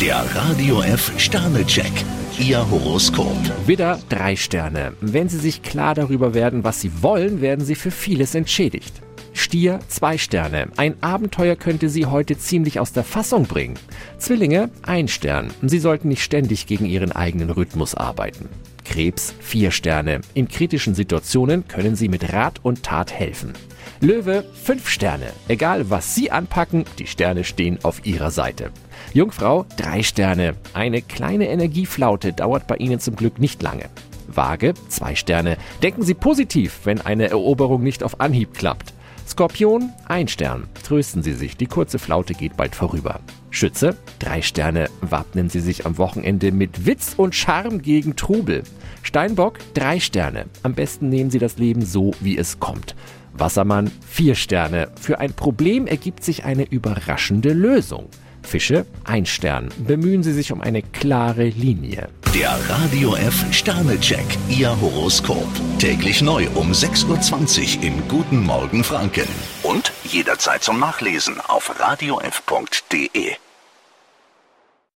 Der Radio F Sternecheck. Ihr Horoskop. Widder, drei Sterne. Wenn Sie sich klar darüber werden, was Sie wollen, werden Sie für vieles entschädigt. Stier, zwei Sterne. Ein Abenteuer könnte Sie heute ziemlich aus der Fassung bringen. Zwillinge, ein Stern. Sie sollten nicht ständig gegen Ihren eigenen Rhythmus arbeiten. Krebs, vier Sterne. In kritischen Situationen können Sie mit Rat und Tat helfen. Löwe, fünf Sterne. Egal was Sie anpacken, die Sterne stehen auf Ihrer Seite. Jungfrau, drei Sterne. Eine kleine Energieflaute dauert bei Ihnen zum Glück nicht lange. Waage, zwei Sterne. Denken Sie positiv, wenn eine Eroberung nicht auf Anhieb klappt. Skorpion, ein Stern. Trösten Sie sich, die kurze Flaute geht bald vorüber. Schütze, drei Sterne. Wappnen Sie sich am Wochenende mit Witz und Charme gegen Trubel. Steinbock, drei Sterne. Am besten nehmen Sie das Leben so, wie es kommt. Wassermann, vier Sterne. Für ein Problem ergibt sich eine überraschende Lösung. Fische, ein Stern. Bemühen Sie sich um eine klare Linie. Der Radio F Sternecheck. Ihr Horoskop. Täglich neu um 6.20 Uhr im Guten Morgen Franken. Und jederzeit zum Nachlesen auf radiof.de.